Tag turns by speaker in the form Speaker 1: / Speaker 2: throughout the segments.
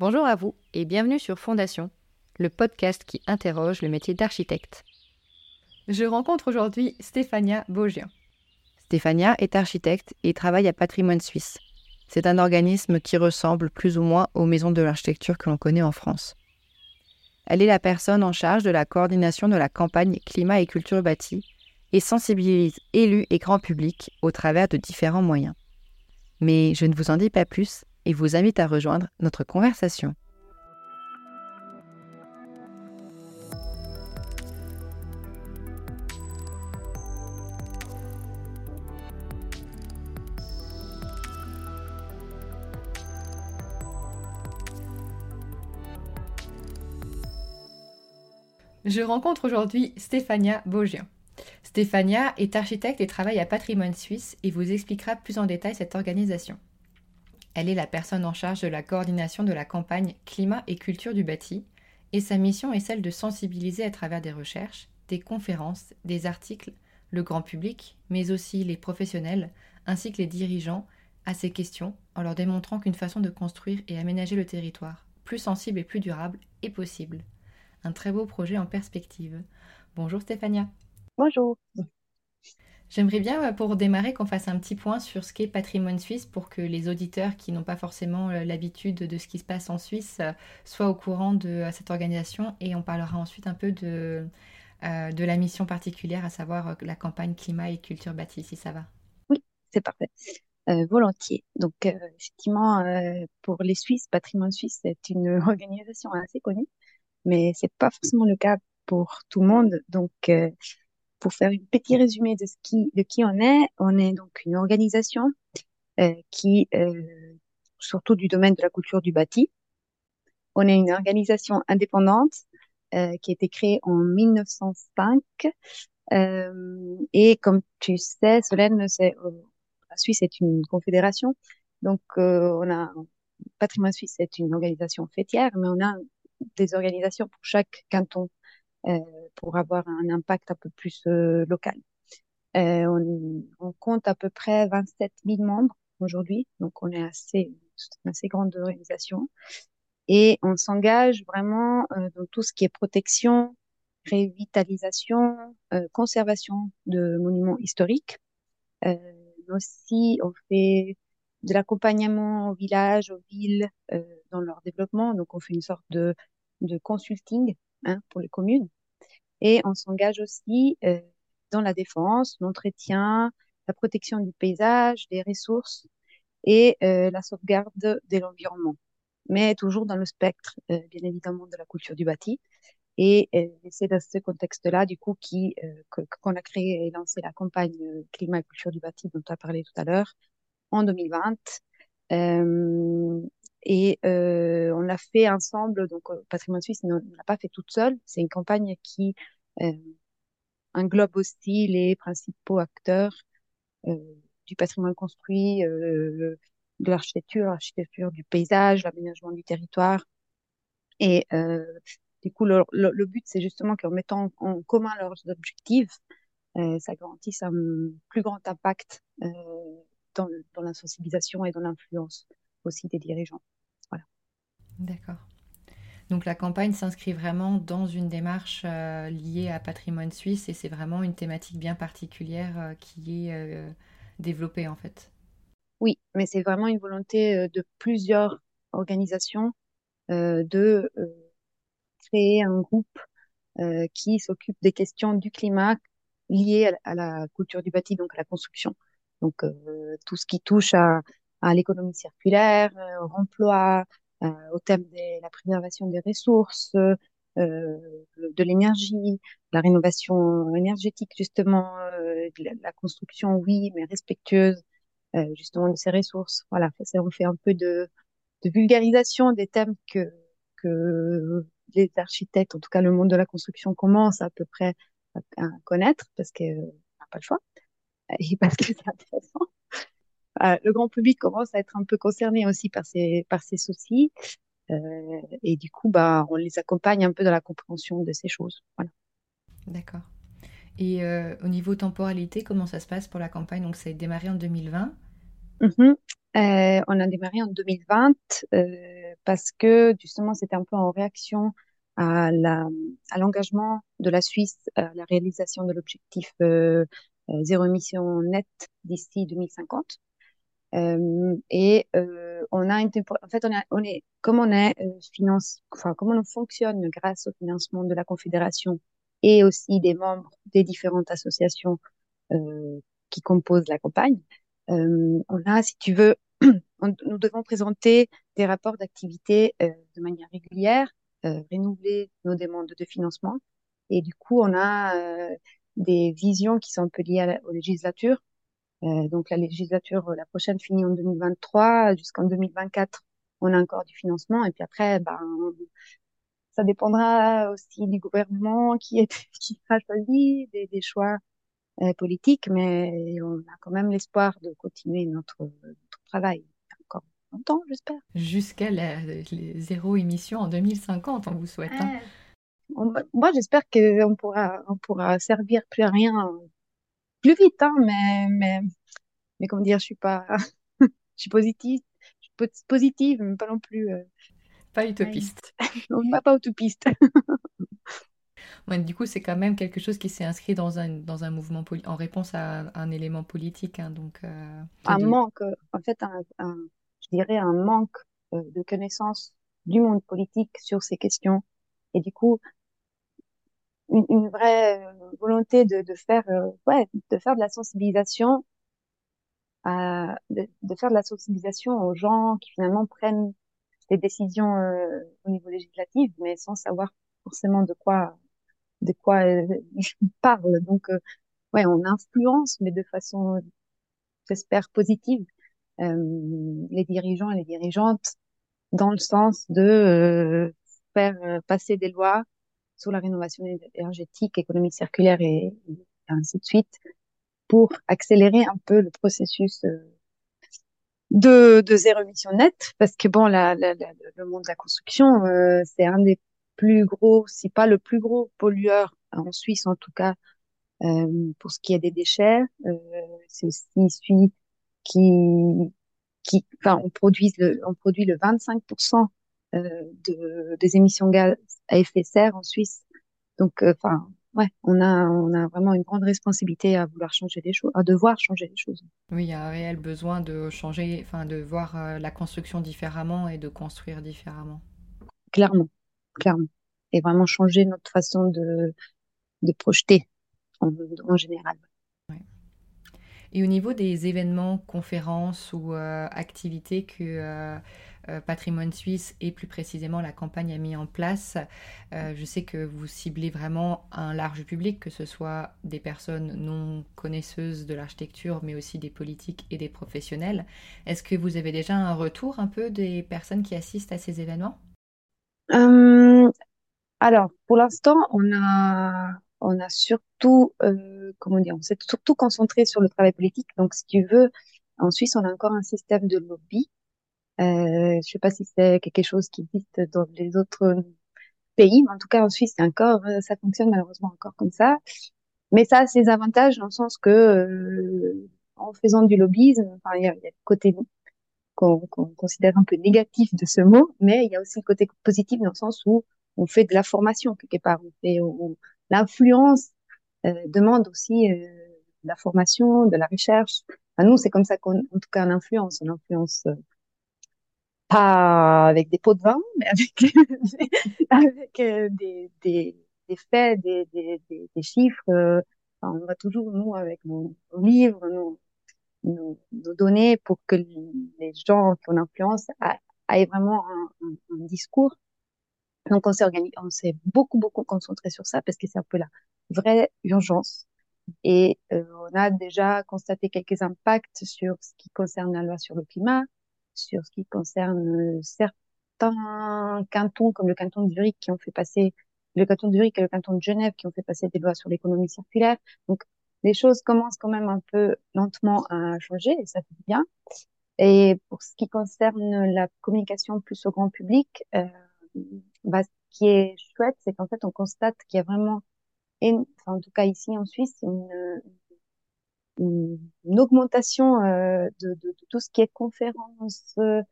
Speaker 1: Bonjour à vous et bienvenue sur Fondation, le podcast qui interroge le métier d'architecte. Je rencontre aujourd'hui Stéphania Baugien. Stéphania est architecte et travaille à Patrimoine Suisse. C'est un organisme qui ressemble plus ou moins aux maisons de l'architecture que l'on connaît en France. Elle est la personne en charge de la coordination de la campagne Climat et Culture Bâtie et sensibilise élus et grand public au travers de différents moyens. Mais je ne vous en dis pas plus et vous invite à rejoindre notre conversation. Je rencontre aujourd'hui Stéphania Baugien. Stéphania est architecte et travaille à Patrimoine Suisse et vous expliquera plus en détail cette organisation. Elle est la personne en charge de la coordination de la campagne Climat et Culture du bâti, et sa mission est celle de sensibiliser à travers des recherches, des conférences, des articles, le grand public, mais aussi les professionnels, ainsi que les dirigeants, à ces questions, en leur démontrant qu'une façon de construire et aménager le territoire, plus sensible et plus durable, est possible. Un très beau projet en perspective. Bonjour Stéphania.
Speaker 2: Bonjour.
Speaker 1: J'aimerais bien, euh, pour démarrer, qu'on fasse un petit point sur ce qu'est Patrimoine Suisse pour que les auditeurs qui n'ont pas forcément euh, l'habitude de ce qui se passe en Suisse euh, soient au courant de cette organisation et on parlera ensuite un peu de, de la mission particulière, à savoir la campagne climat et culture bâtie, si ça va.
Speaker 2: Oui, c'est parfait. volontiers. Donc, effectivement, pour les Suisses, Patrimoine Suisse, c'est une organisation assez connue, mais c'est pas forcément le cas pour tout le monde. Donc, pour faire un petit résumé de, ce qui, de qui on est, on est donc une organisation euh, qui, euh, surtout du domaine de la culture du bâti, on est une organisation indépendante euh, qui a été créée en 1905. Euh, et comme tu sais, Solène, euh, la Suisse est une confédération. Donc, euh, on a Patrimoine Suisse, c'est une organisation fêtière, mais on a des organisations pour chaque canton pour avoir un impact un peu plus euh, local. Euh, on, on, compte à peu près 27 000 membres aujourd'hui, donc on est assez, une assez grande organisation. Et on s'engage vraiment dans tout ce qui est protection, révitalisation, conservation de monuments historiques. Euh, aussi, on fait de l'accompagnement aux villages, aux villes euh, dans leur développement. Donc, on fait une sorte de, de consulting hein, pour les communes. Et on s'engage aussi euh, dans la défense, l'entretien, la protection du paysage, des ressources et euh, la sauvegarde de l'environnement. Mais toujours dans le spectre, euh, bien évidemment, de la culture du bâti. Et c'est dans ce contexte-là, du coup, qu'on a créé et lancé la campagne climat et culture du bâti dont tu as parlé tout à l'heure en 2020. Euh, et euh, on l'a fait ensemble, donc euh, Patrimoine Suisse ne l'a pas fait toute seule. C'est une campagne qui euh, englobe aussi les principaux acteurs euh, du patrimoine construit, euh, de l'architecture, l'architecture du paysage, l'aménagement du territoire. Et du coup, le, but, c'est justement qu'en mettant en commun leurs objectifs, ça garantisse un plus grand impact dans, dans la sensibilisation et dans l'influence aussi des dirigeants.
Speaker 1: D'accord. Donc la campagne s'inscrit vraiment dans une démarche euh, liée à patrimoine suisse et c'est vraiment une thématique bien particulière euh, qui est euh, développée en fait.
Speaker 2: Oui, mais c'est vraiment une volonté de plusieurs organisations de créer un groupe qui s'occupe des questions du climat liées à, la culture du bâti, donc à la construction. Donc tout ce qui touche à à l'économie circulaire, au remploi, au thème de la préservation des ressources, euh, de l'énergie, la rénovation énergétique justement, la, la, construction oui, mais respectueuse justement de ces ressources. Voilà, ça on fait un peu de, de vulgarisation des thèmes que que les architectes, en tout cas le monde de la construction, commence à peu près à, à connaître parce qu'on n'a pas le choix et parce que c'est intéressant. Euh, le grand public commence à être un peu concerné aussi par ces, par ces soucis. Euh, et du coup, bah, on les accompagne un peu dans la compréhension de ces choses. Voilà.
Speaker 1: D'accord. Et euh, au niveau temporalité, comment ça se passe pour la campagne? Donc, ça a démarré en 2020
Speaker 2: mm -hmm. euh, On a démarré en 2020 euh, parce que justement, c'était un peu en réaction à la, à l'engagement de la Suisse à la réalisation de l'objectif zéro émission nette d'ici 2050. Et euh, on a une en fait on, a, on est comme on est euh, finance enfin comment on fonctionne grâce au financement de la confédération et aussi des membres des différentes associations qui composent la campagne on a si tu veux nous devons présenter des rapports d'activité de manière régulière renouveler nos demandes de financement. Et du coup on a des visions qui sont un peu liées à la, aux législatures donc la législature, la prochaine finit en 2023, jusqu'en 2024, on a encore du financement. Et puis après, ben, ça dépendra aussi du gouvernement qui, est, qui sera choisi, des, des choix euh, politiques, mais on a quand même l'espoir de continuer notre, notre travail encore longtemps, j'espère.
Speaker 1: Jusqu'à la, zéro émission en 2050, on vous souhaite. Hein.
Speaker 2: moi, j'espère qu'on pourra, on pourra servir plus à rien plus vite, hein, mais, mais, mais comment dire, je suis pas, je suis positive, je suis positive, mais pas non plus. Euh...
Speaker 1: Pas utopiste.
Speaker 2: non, pas utopiste.
Speaker 1: ouais, du coup, c'est quand même quelque chose qui s'est inscrit dans un, dans un mouvement en réponse à un élément politique. Hein, donc, euh,
Speaker 2: un manque, en fait, un, un, je dirais un manque euh, de connaissance du monde politique sur ces questions. Et du coup, une, une vraie euh, volonté de, de faire euh, ouais de faire de la sensibilisation à, de, de, faire de la sensibilisation aux gens qui finalement prennent des décisions euh, au niveau législatif mais sans savoir forcément de quoi de quoi ils parlent donc ouais on influence mais de façon j'espère positive les dirigeants et les dirigeantes dans le sens de faire passer des lois sur la rénovation énergétique, économie circulaire et, ainsi de suite, pour accélérer un peu le processus euh, de, zéro émission nette, parce que bon, le monde de la construction, euh, c'est un des plus gros, si pas le plus gros pollueur en Suisse en tout cas, euh, pour ce qui est des déchets. Euh, c'est aussi celui qui, qui, enfin, on produit le, on produit le 25% euh, de, des émissions gaz à serre en Suisse. Donc, euh, enfin, ouais, on a, on a vraiment une grande responsabilité à vouloir changer les choses, à devoir changer les choses.
Speaker 1: Oui, il y a un réel besoin de changer, enfin, de voir euh, la construction différemment et de construire différemment.
Speaker 2: Clairement, clairement. Et vraiment changer notre façon de, de projeter en, en général.
Speaker 1: Et au niveau des événements, conférences ou euh, activités que euh, euh, Patrimoine Suisse et plus précisément la campagne a mis en place, euh, je sais que vous ciblez vraiment un large public, que ce soit des personnes non connaisseuses de l'architecture, mais aussi des politiques et des professionnels. Est-ce que vous avez déjà un retour un peu des personnes qui assistent à ces événements?
Speaker 2: Euh, Alors, pour l'instant, on a on a surtout, comment dire, on s'est surtout concentré sur le travail politique. Donc, si tu veux, en Suisse, on a encore un système de lobby. Euh, je sais pas si c'est quelque chose qui existe dans les autres pays, mais en tout cas, en Suisse, encore, euh, ça fonctionne malheureusement encore comme ça. Mais ça a ses avantages dans le sens que, euh, en faisant du lobbyisme, enfin, il y a, y a le côté qu'on qu considère un peu négatif de ce mot, mais il y a aussi le côté positif dans le sens où on fait de la formation quelque part. On, l'influence euh, demande aussi euh, de la formation, de la recherche. Enfin, nous, c'est comme ça qu'on, en tout cas, on influence. On influence euh, pas avec des pots de vin, mais avec, avec euh, des, des, des, faits, des, des, des, chiffres. Euh, on va toujours, nous, avec nos, livres, nos, nos, nos, données pour que les gens qu'on influence aient vraiment un, un, discours donc, on s'est organisé, on s'est beaucoup, beaucoup concentré sur ça parce que c'est un peu la vraie urgence. Et euh, on a déjà constaté quelques impacts sur ce qui concerne la loi sur le climat, sur ce qui concerne euh, certains cantons comme le canton de Zurich qui ont fait passer, le canton de Zurich et le canton de Genève qui ont fait passer des lois sur l'économie circulaire. Donc, les choses commencent quand même un peu lentement à changer et ça fait bien. Et pour ce qui concerne la communication plus au grand public, euh, bah, ce qui est chouette, c'est qu'en fait, on constate qu'il y a vraiment, en tout cas ici en Suisse, une, une augmentation euh, de, de, de, tout ce qui est conférences, euh,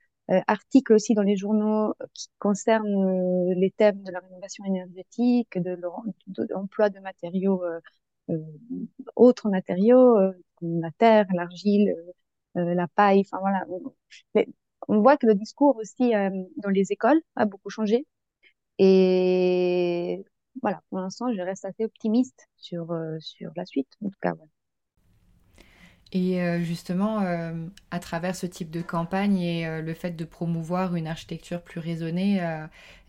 Speaker 2: articles aussi dans les journaux qui concernent les thèmes de la rénovation énergétique, de l'emploi de, matériaux, autres matériaux, comme la terre, l'argile, la paille. Enfin voilà, on voit que le discours aussi dans les écoles a beaucoup changé. Et voilà, pour l'instant, je reste assez optimiste sur, sur la suite, en tout cas.
Speaker 1: Et euh, justement, euh, à travers ce type de campagne et euh, le fait de promouvoir une architecture plus raisonnée,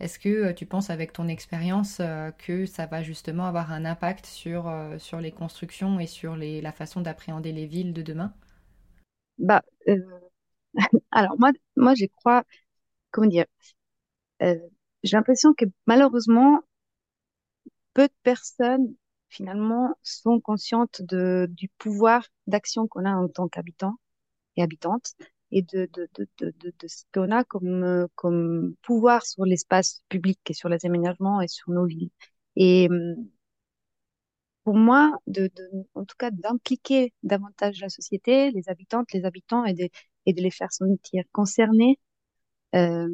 Speaker 1: est-ce que tu penses avec ton expérience que ça va justement avoir un impact sur, sur les constructions et sur la façon d'appréhender les villes de demain?
Speaker 2: Bah, Alors moi, moi, je crois, comment dire, j'ai l'impression que malheureusement, peu de personnes finalement sont conscientes de, du pouvoir d'action qu'on a en tant qu'habitants et habitantes et de, de, de, de, de ce qu'on a comme, comme pouvoir sur l'espace public et sur les aménagements et sur nos villes. Et pour moi, de, en tout cas, d'impliquer davantage la société, les habitantes, les habitants et de, et de les faire sentir concernés, euh,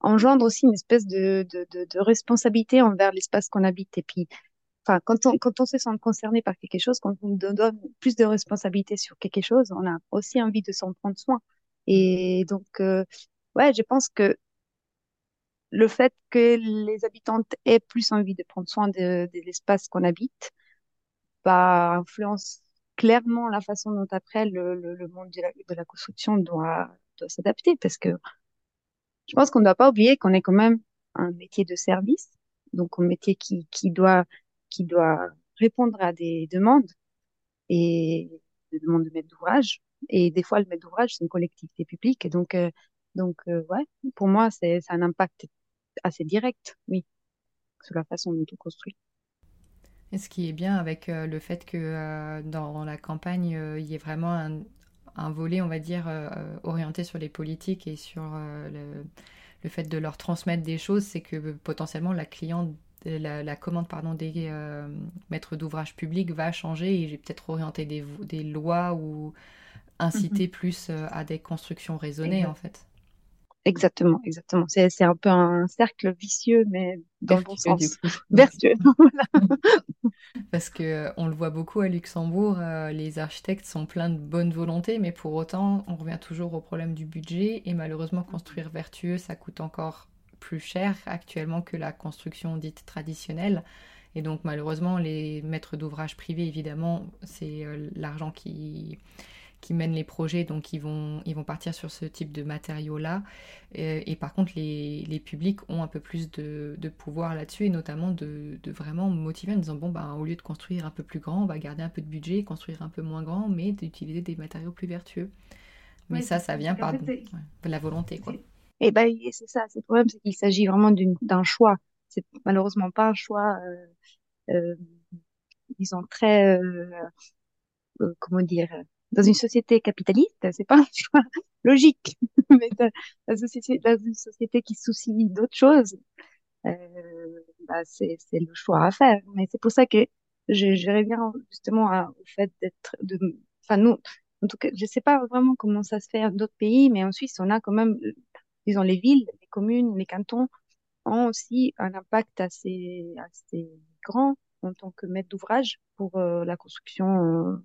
Speaker 2: engendre aussi une espèce de, de, de, de responsabilité envers l'espace qu'on habite. Et puis, enfin, quand on, quand on se sent concerné par quelque chose, quand on donne plus de responsabilité sur quelque chose, on a aussi envie de s'en prendre soin. Et donc, euh, ouais, je pense que le fait que les habitantes aient plus envie de prendre soin de, de l'espace qu'on habite, bah, influence clairement la façon dont après le, le, le monde de la, de la construction doit, doit s'adapter parce que je pense qu'on ne doit pas oublier qu'on est quand même un métier de service, donc un métier qui, doit, qui doit répondre à des demandes et des demandes de maître d'ouvrage. Et des fois, le maître d'ouvrage, c'est une collectivité publique. Donc, euh, donc euh, ouais, pour moi, c'est un impact assez direct, oui, sur la façon dont on construit.
Speaker 1: Et ce qui est bien avec euh, le fait que dans la campagne, il y ait vraiment un, un volet, on va dire, euh, orienté sur les politiques et sur euh, le, le, fait de leur transmettre des choses, c'est que euh, potentiellement la cliente, la, la commande pardon, des maîtres d'ouvrage publics va changer et j'ai peut-être orienté des, des, lois ou inciter mm-hmm. plus à des constructions raisonnées en fait.
Speaker 2: Exactement, exactement. C'est un peu un cercle vicieux, mais dans le bon sens.
Speaker 1: Vertueux. Parce que on le voit beaucoup à Luxembourg, euh, les architectes sont pleins de bonne volonté, mais pour autant, on revient toujours au problème du budget. Et malheureusement, construire vertueux, ça coûte encore plus cher actuellement que la construction dite traditionnelle. Et donc, malheureusement, les maîtres d'ouvrage privés, évidemment, c'est euh, l'argent qui qui mènent les projets, donc ils vont, ils vont partir sur ce type de matériaux-là. Et, par contre, les, les, publics ont un peu plus de, de pouvoir là-dessus, et notamment de, de, vraiment motiver en disant, bon, bah, au lieu de construire un peu plus grand, on va garder un peu de budget, construire un peu moins grand, mais d'utiliser des matériaux plus vertueux. Mais ça, ça vient par la volonté. Quoi.
Speaker 2: Et ben, c'est ça, c'est le problème, c'est qu'il s'agit vraiment d'un choix. C'est malheureusement pas un choix, euh, euh, disons, très, euh, euh comment dire, dans une société capitaliste, c'est pas un choix logique, mais dans, une société qui soucie d'autres choses, euh, bah c'est le choix à faire. Mais c'est pour ça que je, je reviens justement au fait d'être, de, enfin nous, en tout cas, je sais pas vraiment comment ça se fait dans d'autres pays, mais en Suisse, on a quand même, disons, les villes, les communes, les cantons ont aussi un impact assez, assez grand en tant que maître d'ouvrage pour euh, la construction euh,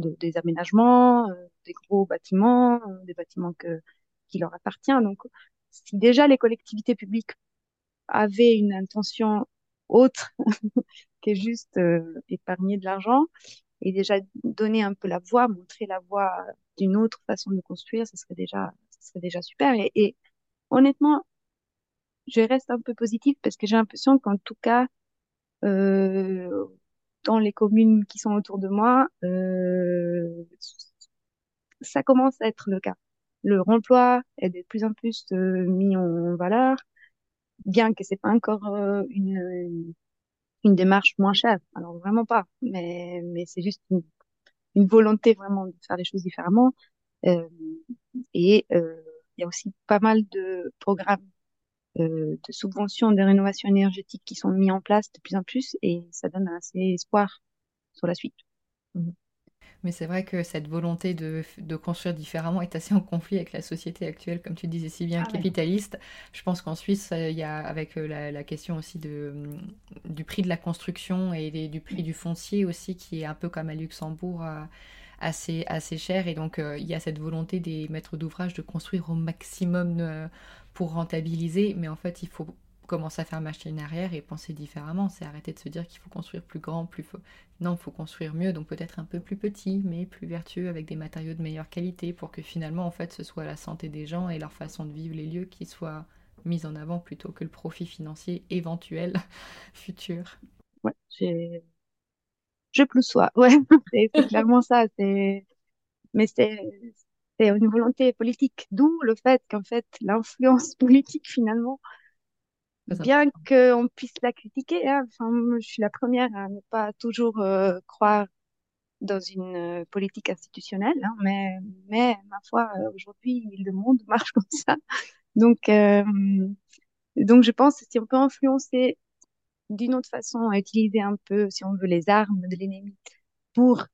Speaker 2: des aménagements, euh, des gros bâtiments, euh, des bâtiments qui leur appartiennent. Donc, si déjà les collectivités publiques avaient une intention autre que juste euh, épargner de l'argent et déjà donner un peu la voie, montrer la voie d'une autre façon de construire, ce serait déjà, ce serait déjà super. Et, honnêtement, je reste un peu positive parce que j'ai l'impression qu'en tout cas, dans les communes qui sont autour de moi, euh, ça commence à être le cas. Le remploi est de plus en plus euh, mis en valeur, bien que c'est pas encore euh, une, une démarche moins chère. Alors vraiment pas, mais, mais c'est juste une, une, volonté vraiment de faire les choses différemment. Euh, et euh, il y a aussi pas mal de programmes euh, de subventions de rénovation énergétique qui sont mis en place de plus en plus et ça donne assez espoir sur la suite.
Speaker 1: Mhm. Mais c'est vrai que cette volonté de, de, construire différemment est assez en conflit avec la société actuelle, comme tu disais si bien, ah capitaliste. Je pense qu'en Suisse, il y a avec euh, la, la, question aussi de, mm, du prix de la construction et du prix du foncier aussi, qui est un peu comme à Luxembourg. Assez, assez cher et donc il y a cette volonté des maîtres d'ouvrage de construire au maximum pour rentabiliser mais en fait il faut commencer à faire machine arrière et penser différemment. C'est arrêter de se dire qu'il faut construire plus grand, plus. Non, il faut construire mieux, donc peut-être un peu plus petit, mais plus vertueux, avec des matériaux de meilleure qualité, pour que finalement, en fait, ce soit la santé des gens et leur façon de vivre les lieux qui soient mis en avant plutôt que le profit financier éventuel futur.
Speaker 2: Je plus sois, ouais, c'est clairement ça. C'est... Mais c'est c'est une volonté politique, d'où le fait qu'en fait l'influence politique finalement bien qu'on puisse la critiquer, hein, enfin, je suis la première à ne pas toujours euh, croire dans une euh, politique institutionnelle, hein, mais, mais ma foi, euh, aujourd'hui, le monde marche comme ça. Donc, donc je pense que si on peut influencer d'une autre façon, à utiliser un peu, si on veut, les armes de l'ennemi pour,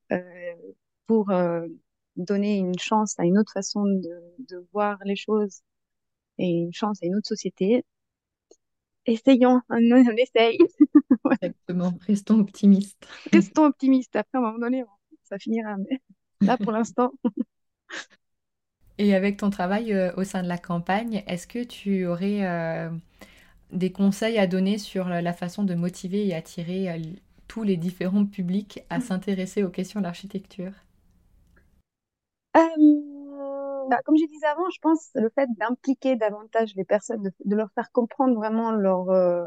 Speaker 2: pour donner une chance à une autre façon de, de voir les choses et une chance à une autre société, essayons, on, on essaye.
Speaker 1: Exactement, restons optimistes.
Speaker 2: Restons optimistes. Après, à un moment donné, ça finira. Mais là, pour l'instant.
Speaker 1: Et avec ton travail euh, au sein de la campagne, est-ce que tu aurais euh, des conseils à donner sur la façon de motiver et attirer euh, tous les différents publics à s'intéresser aux questions d'architecture
Speaker 2: bah, comme je disais avant, je pense le fait d'impliquer davantage les personnes, de, leur faire comprendre vraiment leur. Euh,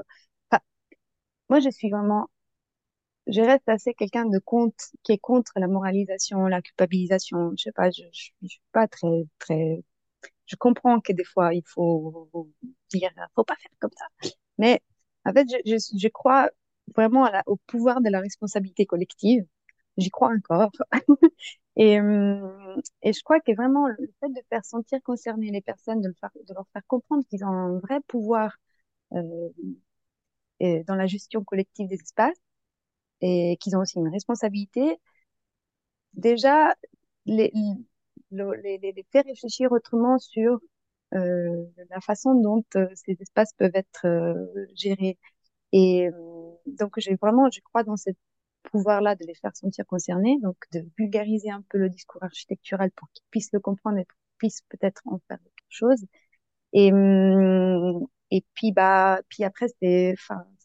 Speaker 2: moi, je suis vraiment. Je reste assez quelqu'un de contre, qui est contre la moralisation, la culpabilisation. Je sais pas, je, je, suis pas très, très. Je comprends que des fois, il faut dire, faut pas faire comme ça. Mais en fait, je, je, je crois vraiment à la, au pouvoir de la responsabilité collective. J'y crois encore. Et, hum, et je crois que vraiment le fait de faire sentir concerner les personnes, de, le faire, de leur faire comprendre qu'ils ont un vrai pouvoir euh, dans la gestion collective des espaces et qu'ils ont aussi une responsabilité, déjà les, les, les, les faire réfléchir autrement sur euh, la façon dont euh, ces espaces peuvent être euh, gérés. Et donc j'ai vraiment, je crois dans cette pouvoir-là de les faire sentir concernés, donc de vulgariser un peu le discours architectural pour qu'ils puissent le comprendre et puissent peut-être en faire quelque chose. Et, et puis, bah, puis après, c'est,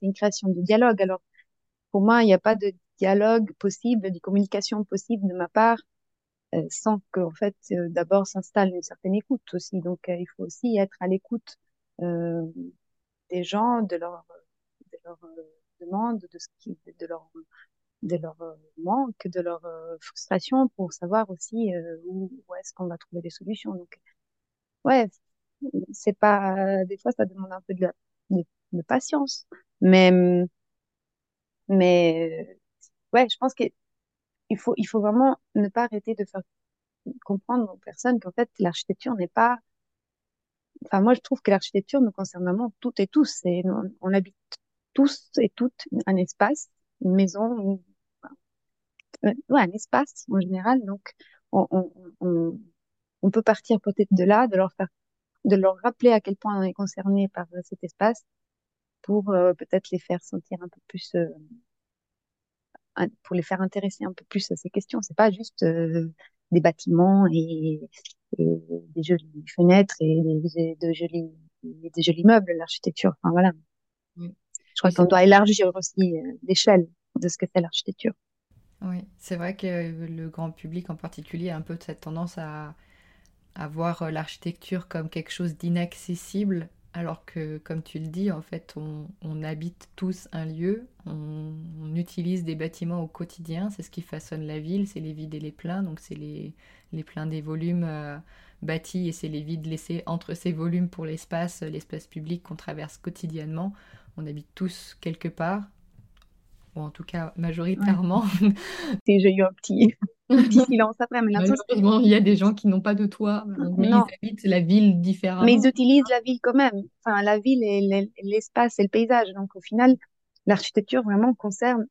Speaker 2: une création de dialogue. Alors, pour moi, il n'y a pas de dialogue possible, de communication possible de ma part, sans que, en fait, euh, d'abord s'installe une certaine écoute aussi. Donc, euh, il faut aussi être à l'écoute des gens, de leurs de leur, demandes, de ce qui, de leur de leur euh, manque, de leur euh, frustration pour savoir aussi euh, où, où est-ce qu'on va trouver des solutions. Donc, ouais, c'est pas, des fois, ça demande un peu de, de, de patience. Mais, mais, ouais, je pense qu'il faut, il faut vraiment ne pas arrêter de faire comprendre aux personnes qu'en fait, l'architecture n'est pas, enfin, moi, je trouve que l'architecture nous concerne vraiment toutes et tous. Et on, on habite tous et toutes un espace, une maison, euh, ouais, un espace en général. Donc, on, on, on, peut partir peut-être de là, de leur faire, de leur rappeler à quel point on est concerné par euh, cet espace pour euh, peut-être les faire sentir un peu plus, pour les faire intéresser un peu plus à ces questions. C'est pas juste des bâtiments et, des jolies fenêtres et des, de jolis, des jolis meubles, l'architecture. Enfin voilà. Je crois qu'on doit élargir aussi l'échelle de ce que c'est l'architecture.
Speaker 1: Oui, c'est vrai que le grand public en particulier a un peu cette tendance à, à voir euh, l'architecture comme quelque chose d'inaccessible, alors que, comme tu le dis, en fait, on, habite tous un lieu, on, utilise des bâtiments au quotidien, c'est ce qui façonne la ville, c'est les vides et les pleins, donc c'est les, les pleins des volumes euh, bâtis et c'est les vides laissés entre ces volumes pour l'espace, l'espace public qu'on traverse quotidiennement. On habite tous quelque part, ou en tout cas majoritairement.
Speaker 2: J'ai eu un petit, petit silence après.
Speaker 1: Mais Malheureusement, il y a des gens qui n'ont pas de toit, mais ils habitent la ville différemment.
Speaker 2: Mais ils utilisent la ville quand même. Enfin, la ville et l'espace et le paysage. Donc au final, l'architecture vraiment concerne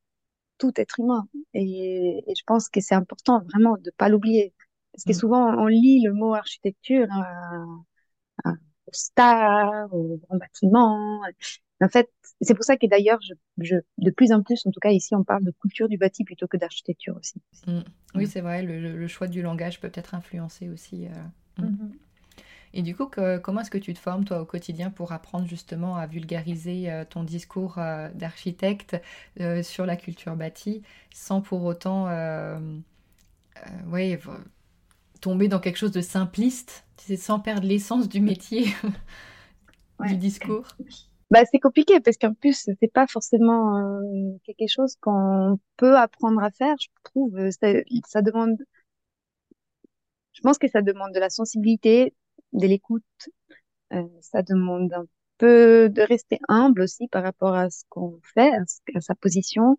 Speaker 2: tout être humain. Et, et je pense que c'est important vraiment de pas l'oublier. Parce que
Speaker 1: Mm.
Speaker 2: souvent, on lit le mot architecture à, à, aux stars, aux grands bâtiments. En fait, c'est pour ça que d'ailleurs, je, je, de plus en plus, en tout cas ici, on parle de culture du bâti plutôt que d'architecture aussi.
Speaker 1: Mm. Oui, c'est vrai, le, le, choix du langage peut être influencé aussi. Euh... Mm. Mm-hmm. Et du coup, que, comment est-ce que tu te formes, toi, au quotidien, pour apprendre justement à vulgariser euh, ton discours euh, d'architecte euh, sur la culture bâtie, sans pour autant ouais, tomber dans quelque chose de simpliste, sans perdre l'essence du métier, ouais. du discours
Speaker 2: bah, c'est compliqué parce qu'en plus, c'est pas forcément euh, quelque chose qu'on peut apprendre à faire. Je trouve, ça, ça demande, je pense que ça demande de la sensibilité, de l'écoute. Euh, ça demande un peu de rester humble aussi par rapport à ce qu'on fait, à, sa position.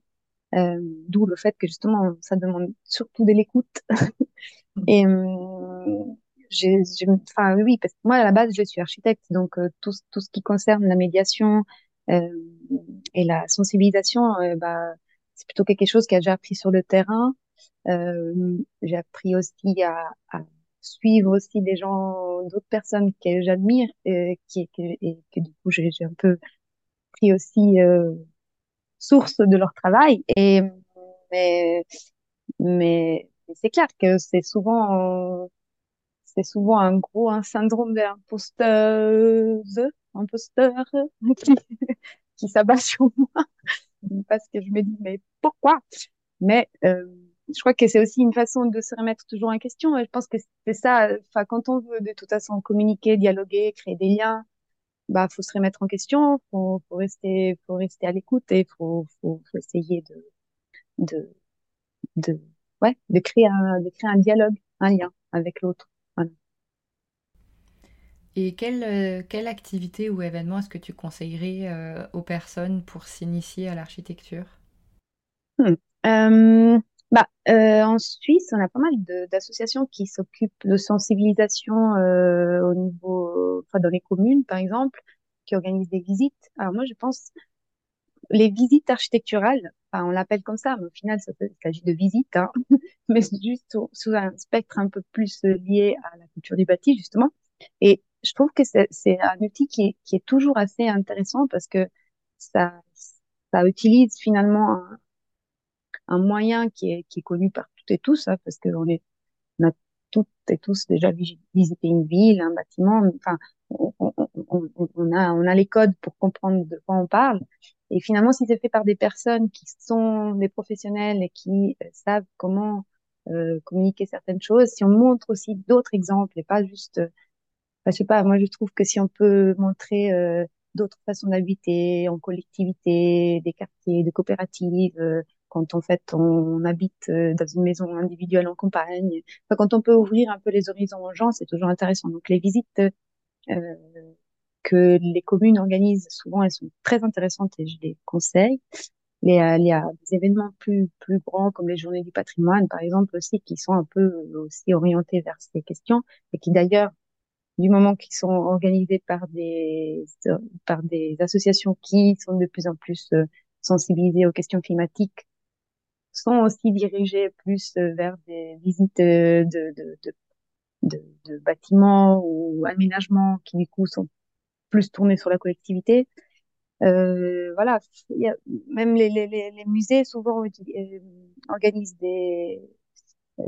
Speaker 2: Euh, D'où le fait que justement, ça demande surtout de l'écoute. Et j'ai, enfin oui, parce que moi à la base je suis architecte, donc euh, tout, tout ce qui concerne la médiation euh, et la sensibilisation, euh, bah c'est plutôt quelque chose que j'ai appris sur le terrain. j'ai appris aussi à, à, suivre aussi des gens, d'autres personnes que j'admire et, qui, que, et que du coup j'ai un peu pris aussi source de leur travail. Et mais mais c'est clair que c'est souvent c'est souvent un gros un syndrome de l'imposteuse, imposteur qui, qui s'abat sur moi parce que je me dis mais pourquoi? Mais euh, je crois que c'est aussi une façon de se remettre toujours en question. Je pense que c'est ça. Quand on veut de toute façon communiquer, dialoguer, créer des liens, bah faut se remettre en question, faut, faut rester, faut rester à l'écoute et faut, faut, faut essayer de, de, de, ouais, de créer un, de créer un dialogue, un lien avec l'autre.
Speaker 1: Et quelle, euh, quelle activité ou événement est-ce que tu conseillerais euh, aux personnes pour s'initier à l'architecture?
Speaker 2: Hmm. euh, bah, En Suisse, on a pas mal d'associations qui s'occupent de sensibilisation au niveau, enfin, dans les communes, par exemple, qui organisent des visites. Alors moi, je pense les visites architecturales, enfin, on l'appelle comme ça, mais au final, ça s'agit de visites, hein, mais juste sous, un spectre un peu plus lié à la culture du bâti, justement. Je trouve que c'est un outil qui est, toujours assez intéressant parce que ça, utilise finalement un, moyen qui est, connu par toutes et tous, hein, parce qu'on on a toutes et tous déjà visité une ville, un bâtiment, enfin, on, a, les codes pour comprendre de quoi on parle. Et finalement, si c'est fait par des personnes qui sont des professionnels et qui euh, savent comment euh, communiquer certaines choses, si on montre aussi d'autres exemples et pas juste, euh, je sais pas, moi je trouve que si on peut montrer euh, d'autres façons d'habiter en collectivité, des quartiers, des coopératives, euh, quand en fait on habite dans une maison individuelle en campagne, enfin, quand on peut ouvrir un peu les horizons aux gens, c'est toujours intéressant. Donc les visites euh, que les communes organisent, souvent elles sont très intéressantes et je les conseille. Les, euh, il y a des événements plus plus grands comme les journées du patrimoine par exemple aussi qui sont un peu aussi orientés vers ces questions et qui d'ailleurs du moment qu'ils sont organisés par des par des associations qui sont de plus en plus sensibilisées aux questions climatiques sont aussi dirigés plus vers des visites de, de, de, de, de bâtiments ou aménagements qui du coup sont plus tournés sur la collectivité. Euh, voilà, il y a, même les, les, les musées souvent euh, organisent des, euh,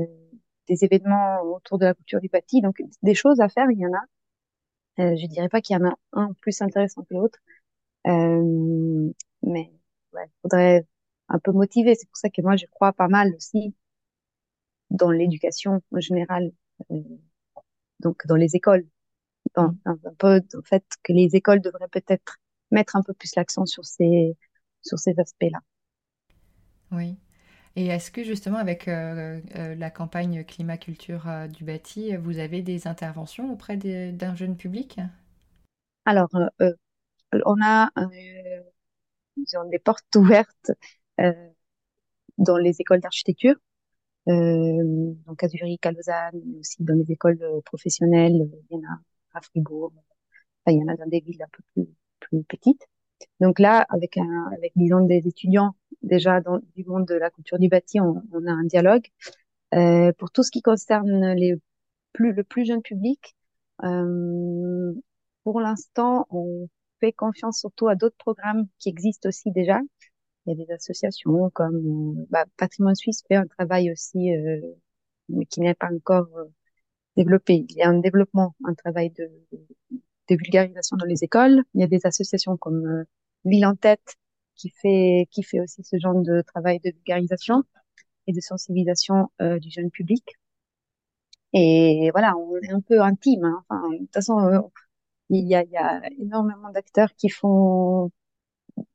Speaker 2: des événements autour de la culture du bâti, donc des choses à faire, il y en a. Euh, je dirais pas qu'il y en a un plus intéressant que l'autre, euh, mais ouais, faudrait un peu motiver. C'est pour ça que moi je crois pas mal aussi dans l'éducation en général, euh, donc dans les écoles, dans, un peu en fait que les écoles devraient peut-être mettre un peu plus l'accent sur ces sur ces aspects-là.
Speaker 1: Oui. Et est-ce que justement avec euh, euh, la campagne climat culture euh, du bâti, vous avez des interventions auprès d'un jeune public?
Speaker 2: Alors, euh, on a des portes ouvertes dans les écoles d'architecture, donc à Zurich, à Lausanne, mais aussi dans les écoles professionnelles. Il y en a à Fribourg, il y en a dans des villes un peu plus petites. Donc là, avec un, avec disons des étudiants déjà dans du monde de la culture du bâti, on, on a un dialogue. Euh, pour tout ce qui concerne les plus le plus jeune public, euh, pour l'instant, on fait confiance surtout à d'autres programmes qui existent aussi déjà. Il y a des associations comme bah, Patrimoine Suisse fait un travail aussi, euh, mais qui n'est pas encore euh, développé. Il y a un développement, un travail de, de vulgarisation dans les écoles. Il y a des associations comme euh, Ville en tête qui fait qui fait aussi ce genre de travail de vulgarisation et de sensibilisation euh, du jeune public. Et voilà, on est un peu intime. Hein. Enfin, de toute façon, euh, il y a, il y a énormément d'acteurs qui font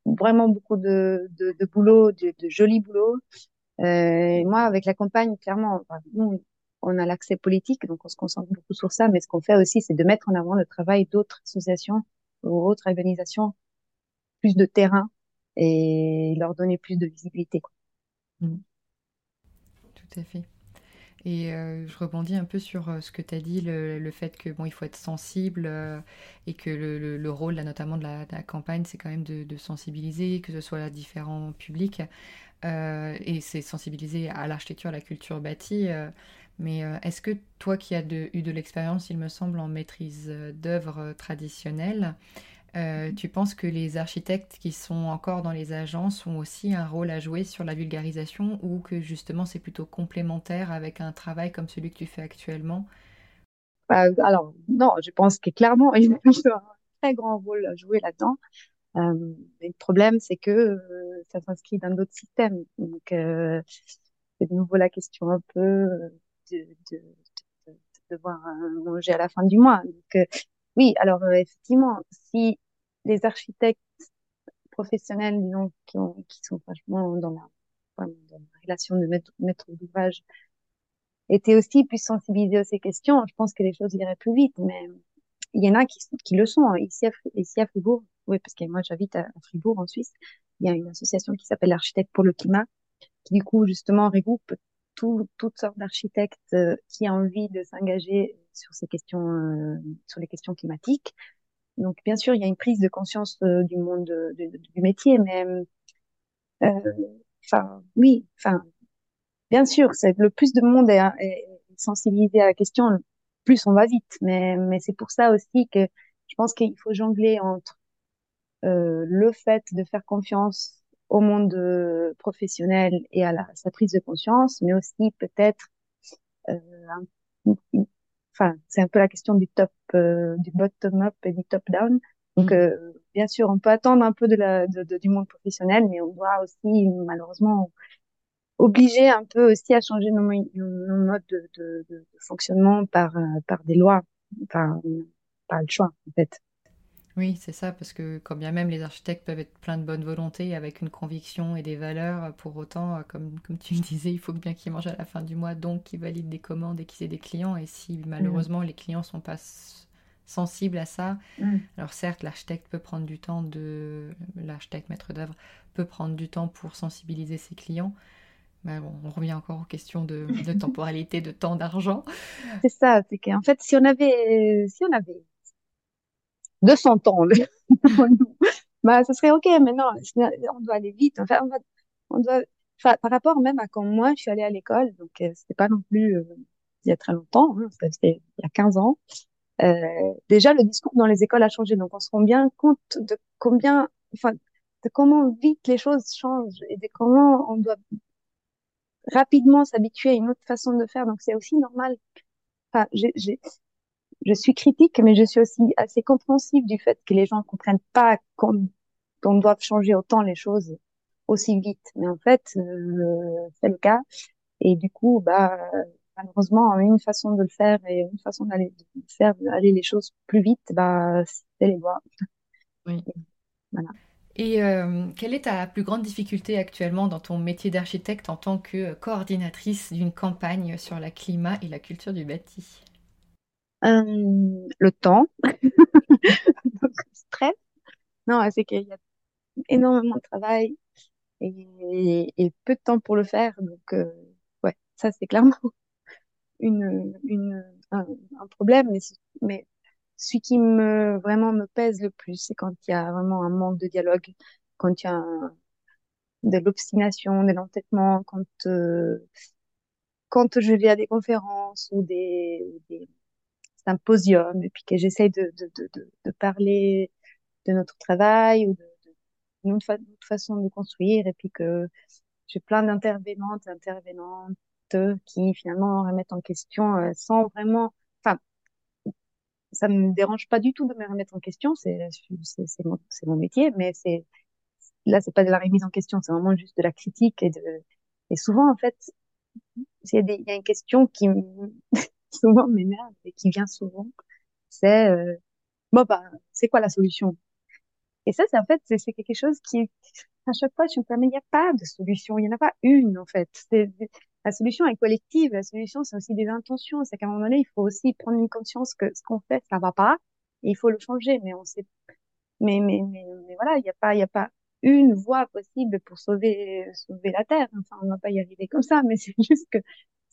Speaker 2: vraiment beaucoup de, de, de boulot, de, de joli boulot. Euh, moi, avec la campagne, clairement, enfin, nous, on a l'accès politique, donc on se concentre beaucoup sur ça. Mais ce qu'on fait aussi, c'est de mettre en avant le travail d'autres associations ou autres organisations, plus de terrain et leur donner plus de visibilité.
Speaker 1: Mmh. Tout à fait. Et euh, je rebondis un peu sur euh, ce que tu as dit, le, le, fait que bon, il faut être sensible euh, et que le, le, le, rôle, là, notamment de la, campagne, c'est quand même de, de, sensibiliser, que ce soit à différents publics. Et c'est sensibiliser à l'architecture, à la culture bâtie. Mais est-ce que toi qui as de, eu de l'expérience, il me semble, en maîtrise d'œuvres traditionnelles, euh, tu penses que les architectes qui sont encore dans les agences ont aussi un rôle à jouer sur la vulgarisation ou que justement c'est plutôt complémentaire avec un travail comme celui que tu fais actuellement?
Speaker 2: Euh, Alors non, je pense que clairement il y a un très grand rôle à jouer là-dedans. Euh, le problème c'est que euh, ça s'inscrit dans d'autres systèmes. Donc euh, c'est de nouveau la question un peu de, de, de, de devoir manger à la fin du mois. Donc oui, alors effectivement, si les architectes professionnels, disons, qui, ont, qui sont vachement dans la, relation de maître, maître d'ouvrage, étaient aussi plus sensibilisés à ces questions, je pense que les choses iraient plus vite. Mais il y en a qui, qui le sont. Hein. Ici à, ici à Fribourg, oui, parce que moi j'habite à, Fribourg en Suisse, il y a une association qui s'appelle Architectes pour le climat, qui du coup justement regroupe tout, toutes sortes d'architectes euh, qui ont envie de s'engager sur ces questions, euh, sur les questions climatiques. Donc, bien sûr, il y a une prise de conscience euh, du monde de, du métier, mais enfin, oui, enfin, bien sûr, c'est le plus de monde est, est, sensibilisé à la question, plus on va vite. Mais, mais c'est pour ça aussi que je pense qu'il faut jongler entre euh, le fait de faire confiance au monde professionnel et à la, sa prise de conscience, mais aussi peut-être euh, enfin, c'est un peu la question du top, euh, du bottom-up et du top-down. Donc, mmh. euh, bien sûr, on peut attendre un peu de la, de, de, du monde professionnel, mais on doit aussi, malheureusement, obliger un peu aussi à changer nos, nos modes de, de, de, fonctionnement par, euh, par des lois, par, par le choix, en fait.
Speaker 1: Oui, c'est ça, parce que quand bien même les architectes peuvent être pleins de bonne volonté, avec une conviction et des valeurs, pour autant, euh, comme, comme tu le disais, il faut bien qu'ils mangent à la fin du mois, donc qu'ils valident des commandes et qu'ils aient des clients. Et si malheureusement mmh. les clients sont pas sensibles à ça, mmh. alors certes, l'architecte peut prendre du temps de. L'architecte maître d'œuvre peut prendre du temps pour sensibiliser ses clients. Mais bon, on revient encore aux questions de, de temporalité, de temps, d'argent.
Speaker 2: C'est ça, c'est qu'en fait, si on avait, si on avait 200 ans bah, ce serait OK, mais non, on doit aller vite. Enfin, on, va, on doit, enfin, par rapport même à quand moi, je suis allée à l'école, donc euh, c'était pas non plus euh, il y a très longtemps, hein, c'était il y a 15 ans. Euh, déjà, le discours dans les écoles a changé, donc on se rend bien compte de combien, enfin, de comment vite les choses changent et de comment on doit rapidement s'habituer à une autre façon de faire. Donc c'est aussi normal. Enfin, j'ai, je suis critique, mais je suis aussi assez compréhensive du fait que les gens ne comprennent pas qu'on on doit changer autant les choses aussi vite. Mais en fait, euh, c'est le cas. Et du coup, bah, malheureusement, une façon de le faire et une façon d'aller faire aller les choses plus vite, bah, c'est les lois.
Speaker 1: Oui. Et, voilà. Et euh, quelle est ta plus grande difficulté actuellement dans ton métier d'architecte en tant que coordinatrice d'une campagne sur la climat et la culture du bâti?
Speaker 2: Le temps, donc stress. Non, c'est qu'il y a énormément de travail et, peu de temps pour le faire. Donc, euh, ouais, ça c'est clairement une, une, un, problème. Mais, mais celui qui me vraiment me pèse le plus, c'est quand il y a vraiment un manque de dialogue, quand il y a de l'obstination, de l'entêtement, quand euh, quand je vais à des conférences ou des, ou des symposiums et puis que j'essaye de, de, de, de, parler de notre travail ou notre, fa- façon de construire et puis que j'ai plein d'intervenantes, intervenantes qui finalement remettent en question euh, sans vraiment, enfin, ça me dérange pas du tout de me remettre en question, c'est c'est mon, mon métier, mais c'est là c'est pas de la remise en question, c'est vraiment juste de la critique et de et souvent en fait il y y a une question qui souvent m'énerve et qui vient souvent, c'est euh, bon bah c'est quoi la solution? Et ça c'est en fait c'est quelque chose qui à chaque fois je me mais il n'y a pas de solution, il n'y en a pas une en fait. La solution est collective, la solution c'est aussi des intentions, c'est qu'à un moment donné il faut aussi prendre une conscience que ce qu'on fait ça va pas et il faut le changer, mais on sait mais, mais, mais, mais voilà, il n'y a pas, il y a pas une voie possible pour sauver, sauver la Terre. Enfin, on va pas y arriver comme ça, mais c'est juste que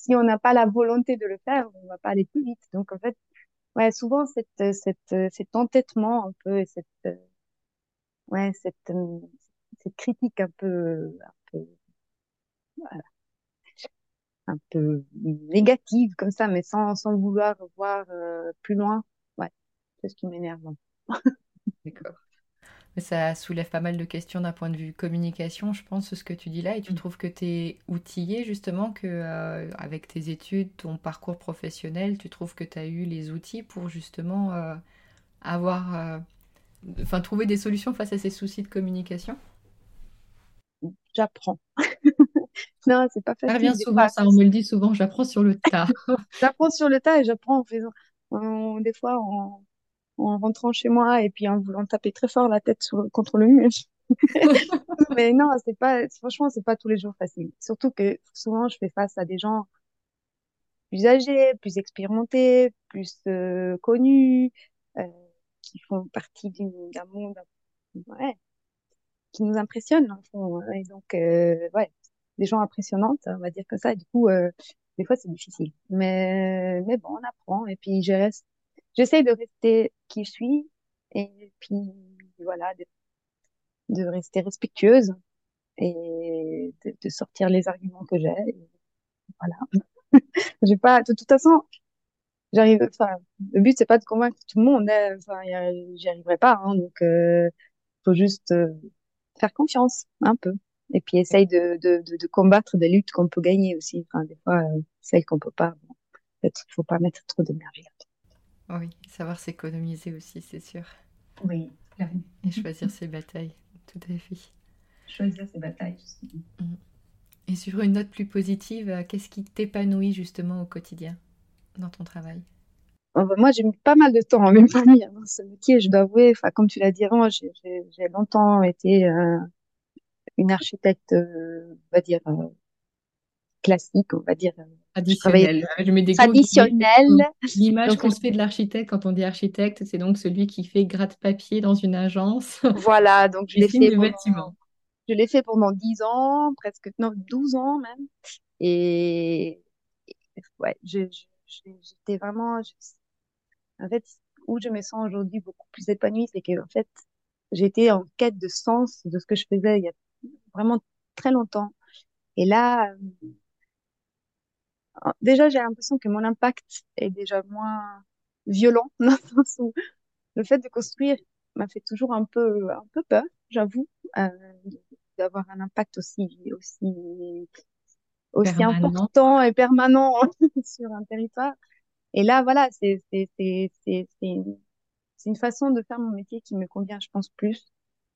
Speaker 2: si on n'a pas la volonté de le faire, on va pas aller plus vite. Donc, en fait, ouais, souvent, cette, cette, cet entêtement un peu, et cette, euh, ouais, cette, euh, cette critique un peu, un peu, voilà, un peu négative comme ça, mais sans, sans vouloir voir euh, plus loin. Ouais, c'est ce qui m'énerve.
Speaker 1: D'accord. Mais ça soulève pas mal de questions d'un point de vue communication, je pense, ce que tu dis là. Et tu
Speaker 2: Mm.
Speaker 1: trouves que tu es outillé, justement, que euh, avec tes études, ton parcours professionnel, tu trouves que tu as eu les outils pour justement euh, avoir, euh, enfin, trouver des solutions face à ces soucis de communication?
Speaker 2: J'apprends. Non, c'est pas
Speaker 1: Ça revient
Speaker 2: facile
Speaker 1: souvent, ça, on me le dit souvent, j'apprends sur le tas.
Speaker 2: J'apprends sur le tas et j'apprends en faisant, des fois en, en rentrant chez moi et puis en voulant taper très fort la tête sur, contre le mur. Mais non, c'est pas, franchement, c'est pas tous les jours facile. Surtout que souvent, je fais face à des gens plus âgés, plus expérimentés, plus euh, connus, euh, qui font partie d'un monde, ouais, qui nous impressionnent, en fond. hein. Et donc, euh, ouais, des gens impressionnantes, on va dire que ça. Et du coup, des fois, c'est difficile. Mais, mais bon, on apprend. Et puis, je reste, j'essaie de rester qui je suis. Et puis, voilà, de, de rester respectueuse et de, de sortir les arguments que j'ai. Voilà. J'ai pas, de toute façon, j'arrive, enfin, le but, c'est pas de convaincre tout le monde. hein. Enfin, j'y arriverai pas. Hein. Donc, euh, faut juste euh, faire confiance un peu. Et puis essaye de, de, de, de combattre des luttes qu'on peut gagner aussi. Enfin, des fois, euh, celles qu'on peut pas. Bon, peut-être faut pas mettre trop d'énergie là-dedans.
Speaker 1: Oui, savoir s'économiser aussi, c'est sûr.
Speaker 2: Oui, clairement.
Speaker 1: Et choisir ses batailles, tout à fait.
Speaker 2: Choisir ses batailles.
Speaker 1: Et sur une note plus positive, euh, qu'est-ce qui t'épanouit justement au quotidien dans ton travail?
Speaker 2: Bon, bah, moi, j'ai mis pas mal de temps à m'épanouir dans ce métier, je dois avouer. Enfin, comme tu l'as dit avant, j'ai j'ai- j'ai longtemps été euh, une architecte, euh, on va dire, euh, classique, on va dire. Je travaillais
Speaker 1: Traditionnel. Je mets des gros guillemets.
Speaker 2: traditionnelle.
Speaker 1: L'image qu'on se fait de l'architecte quand on dit architecte, c'est donc celui qui fait gratte-papier dans une agence,
Speaker 2: voilà, donc je l'ai fait pendant,
Speaker 1: bâtiments.
Speaker 2: je l'ai fait pendant 10 ans, presque, non, 12 ans même. Et, et ouais, j'étais vraiment, je- en fait, où je me sens aujourd'hui beaucoup plus épanouie, c'est que, en fait, j'étais en quête de sens de ce que je faisais il y a vraiment très longtemps. Et là, euh, déjà, j'ai l'impression que mon impact est déjà moins violent, dans le sens où le fait de construire m'a fait toujours un peu, un peu peur, j'avoue, euh, d'avoir un impact aussi, aussi, aussi
Speaker 1: Permanent.
Speaker 2: important et permanent sur un territoire. Et là, voilà, c'est, c'est, c'est, c'est, c'est une, c'est une façon de faire mon métier qui me convient, je pense, plus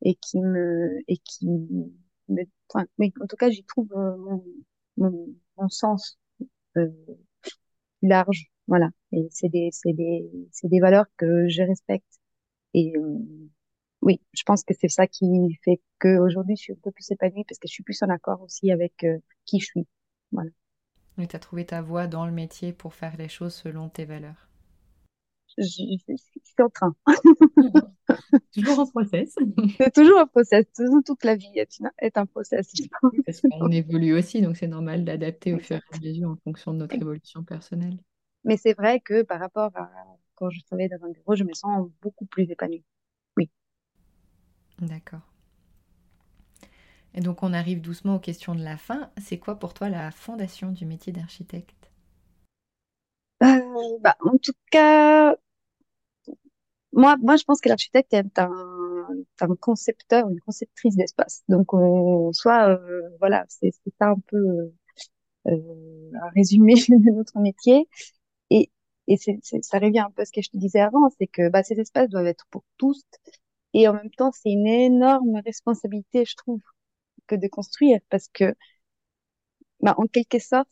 Speaker 2: et qui me, et qui me, enfin, mais en tout cas, j'y trouve euh, mon, mon, mon sens euh, large, voilà. Et c'est des, c'est des, c'est des valeurs que je respecte. Et euh, oui, je pense que c'est ça qui fait qu'aujourd'hui, je suis un peu plus épanouie parce que je suis plus en accord aussi avec euh, qui je suis. Voilà.
Speaker 1: Et tu as trouvé ta voie dans le métier pour faire les choses selon tes valeurs.
Speaker 2: Je, je- je suis en train.
Speaker 1: Toujours en process.
Speaker 2: C'est toujours un process. Toujours toute la vie est, un process.
Speaker 1: Parce qu'on évolue aussi, donc c'est normal d'adapter au fur et à mesure en fonction de notre évolution personnelle.
Speaker 2: Mais c'est vrai que par rapport à, quand je travaille dans un bureau, je me sens beaucoup plus épanouie. Oui.
Speaker 1: D'accord. Et donc on arrive doucement aux questions de la fin. C'est quoi pour toi la fondation du métier d'architecte?
Speaker 2: Euh, bah, En tout cas, moi, moi je pense que l'architecte est un, un, concepteur, une conceptrice d'espace. Donc on, soit, euh, voilà, c'est ça un peu euh, un résumé de notre métier. Et, et c'est ça revient un peu à ce que je te disais avant, c'est que bah, ces espaces doivent être pour tous. Et en même temps, c'est une énorme responsabilité, je trouve, que de construire parce que, bah, en quelque sorte,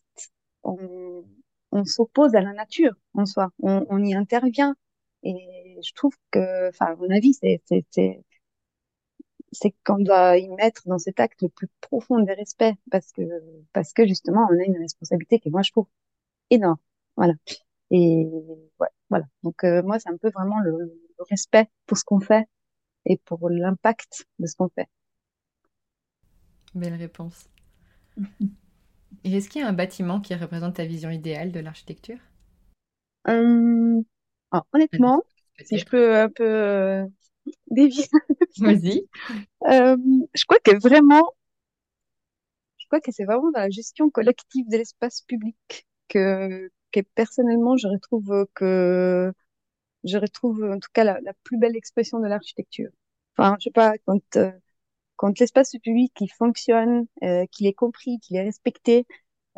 Speaker 2: on, on s'oppose à la nature en soi, on, on, y intervient. Et je trouve que, enfin, à mon avis, c'est c'est qu'on doit y mettre dans cet acte le plus profond des respects parce que parce que justement on a une responsabilité qui moi je trouve énorme. Voilà. Et ouais, voilà. Donc euh, moi c'est un peu vraiment le, le respect pour ce qu'on fait et pour l'impact de ce qu'on fait.
Speaker 1: Belle réponse. Et est-ce qu'il y a un bâtiment qui représente ta vision idéale de l'architecture?
Speaker 2: Hum, Honnêtement, si je peux un peu euh, dévier.
Speaker 1: Vas-y.
Speaker 2: euh, je crois que vraiment, je crois que c'est vraiment dans la gestion collective de l'espace public que, que personnellement je retrouve que je retrouve en tout cas la, la plus belle expression de l'architecture. Enfin, je sais pas, quand euh, quand l'espace public il fonctionne, euh, qu'il est compris, qu'il est respecté,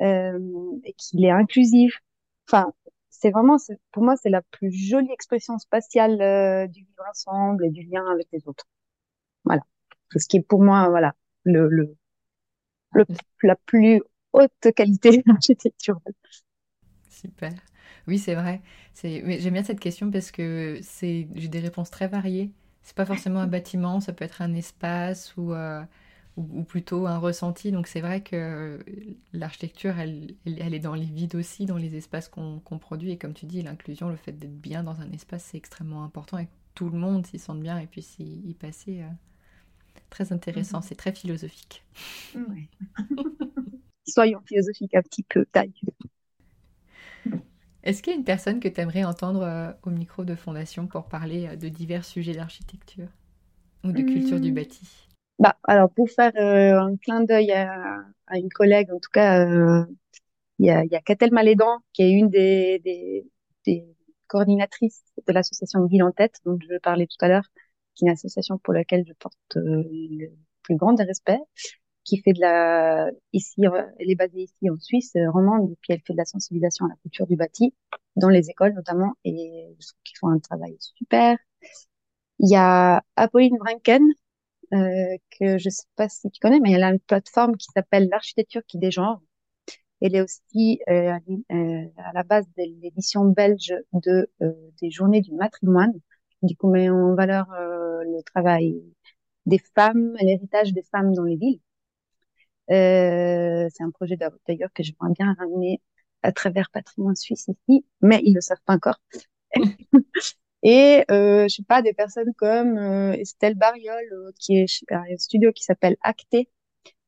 Speaker 2: euh, et qu'il est inclusif. Enfin, c'est vraiment, pour moi, c'est la plus jolie expression spatiale euh, du vivre ensemble et du lien avec les autres. Voilà. C'est ce qui est pour moi, voilà, le, la plus haute qualité architecturale.
Speaker 1: Super. Oui, c'est vrai. J'aime bien cette question parce que j'ai des réponses très variées. C'est pas forcément un bâtiment, ça peut être un espace ou, euh, ou, ou, plutôt un ressenti. Donc c'est vrai que l'architecture, elle, elle, est dans les vides aussi, dans les espaces qu'on produit. Et comme tu dis, l'inclusion, le fait d'être bien dans un espace, c'est extrêmement important et que tout le monde s'y sente bien et puisse y, y passer. Euh, très intéressant,
Speaker 2: Mhm.
Speaker 1: c'est très philosophique.
Speaker 2: Ouais. Soyons philosophiques un petit peu, taille.
Speaker 1: Est-ce qu'il y a une personne que tu aimerais entendre euh, au micro de Fondation pour parler euh, de divers sujets d'architecture ou de culture du
Speaker 2: Hum,
Speaker 1: bâti?
Speaker 2: Bah, alors pour faire euh, un clin d'œil à, à une collègue, en tout cas, euh, il y a, y a Catel Malédan, qui est une des, des, des coordinatrices de l'association Ville en tête, dont je parlais tout à l'heure, qui est une association pour laquelle je porte euh, le plus grand des respects, qui fait de la, ici, euh, elle est basée ici en Suisse romande, et puis elle fait de la sensibilisation à la culture du bâti, dans les écoles notamment, et je trouve qu'ils font un travail super. Il y a Apolline Vranken, euh, que je sais pas si tu connais, mais elle a une plateforme qui s'appelle l'architecture qui dégenre. Elle est aussi euh, euh, à la base de l'édition belge de des Journées du matrimoine, du coup met en valeur le travail des femmes, l'héritage des femmes dans les villes. C'est un projet d'ailleurs que j'aimerais bien ramener à travers Patrimoine Suisse ici, mais ils le savent pas encore. Et euh, je sais pas des personnes comme euh, Estelle Bariol euh, qui est un studio qui s'appelle Acté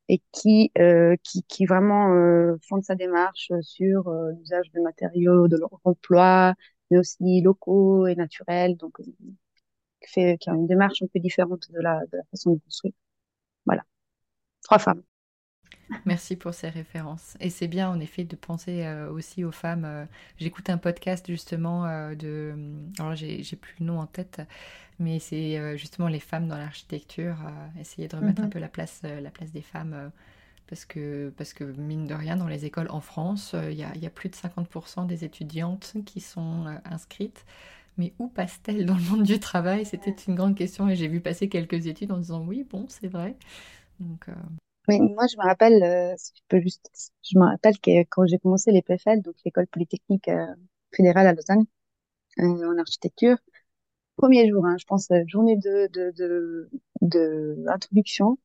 Speaker 2: et qui euh, qui qui vraiment euh, font de sa démarche sur l'usage de matériaux de leur emploi, mais aussi locaux et naturels, donc qui fait qui a une démarche un peu différente de la de la façon de construire. Voilà, trois femmes.
Speaker 1: Merci pour ces références. Et c'est bien en effet de penser euh, aussi aux femmes. euh, J'écoute un podcast justement euh, de... Alors j'ai plus le nom en tête, mais c'est justement les femmes dans l'architecture, essayer de remettre un
Speaker 2: Mhm.
Speaker 1: peu la place, la place des femmes. parce que, parce que mine de rien, dans les écoles en France, il y a, il y a plus de 50% des étudiantes qui sont inscrites. Mais où passe-t-elle dans le monde du travail? C'était une grande question et j'ai vu passer quelques études en disant oui, bon, c'est vrai. Donc, euh,
Speaker 2: Mais moi, je me rappelle, euh, si je peux juste, je me rappelle que quand j'ai commencé les l'EPFL, donc l'école polytechnique euh, fédérale à Lausanne, euh, en architecture, premier jour, hein, je pense, euh, journée de, de, de, de introduction,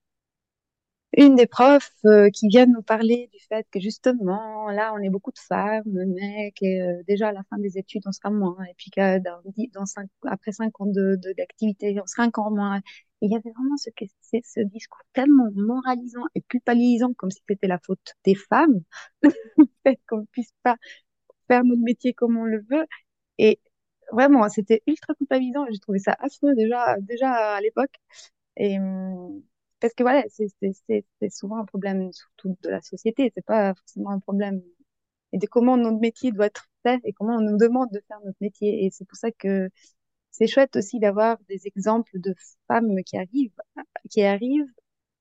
Speaker 2: une des profs euh, qui vient nous parler du fait que justement, là, on est beaucoup de femmes, mais que euh, déjà à la fin des études, on sera moins, et puis que dans, cinq, après cinq ans de, de, d'activité, on sera encore moins. Il y avait vraiment ce, discours tellement moralisant et culpabilisant, comme si c'était la faute des femmes, qu'on puisse pas faire notre métier comme on le veut. Et vraiment, c'était ultra culpabilisant. J'ai trouvé ça affreux déjà, déjà à l'époque. Et hum, parce que voilà, c'est souvent un problème surtout de la société. C'est pas forcément un problème de comment notre métier doit être fait et comment on nous demande de faire notre métier. Et c'est pour ça que c'est chouette aussi d'avoir des exemples de femmes qui arrivent, qui arrivent,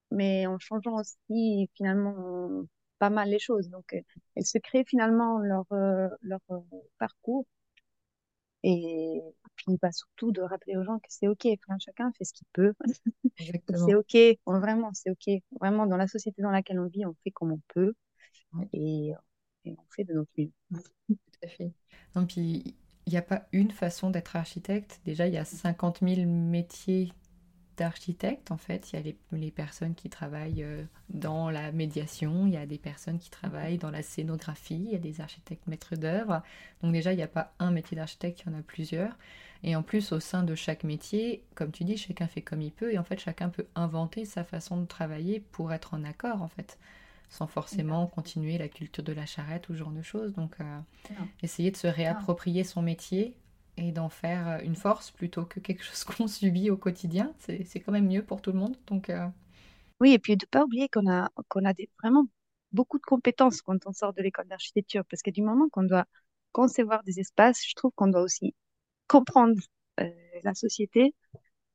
Speaker 2: mais en changeant aussi finalement pas mal les choses. Donc, elles se créent finalement leur, euh, leur euh, parcours. Et puis, pas surtout de rappeler aux gens que c'est OK. Enfin, chacun fait ce qu'il peut. c'est OK. Vraiment, c'est OK. Vraiment, dans la société dans laquelle on vit, on fait comme on peut. Et, et, on fait de notre mieux.
Speaker 1: Tout à fait. Non, puis, il n'y a pas une façon d'être architecte? Déjà, il y a 50 000 métiers d'architecte, en fait. Il y a les, personnes qui travaillent euh, dans la médiation, il y a des personnes qui travaillent dans la scénographie, il y a des architectes maîtres d'œuvre. Donc déjà, il n'y a pas un métier d'architecte, il y en a plusieurs. Et en plus, au sein de chaque métier, comme tu dis, chacun fait comme il peut. Et en fait, chacun peut inventer sa façon de travailler pour être en accord, en fait sans forcément continuer la culture de la charrette ou ce genre de choses. Donc, euh, essayer de se réapproprier son métier et d'en faire euh, une force plutôt que quelque chose qu'on subit au quotidien. C'est quand même mieux pour tout le monde. Donc, euh,
Speaker 2: Oui, et puis de ne pas oublier qu'on a, qu'on a des, vraiment beaucoup de compétences quand on sort de l'école d'architecture, parce que du moment qu'on doit concevoir des espaces, je trouve qu'on doit aussi comprendre la société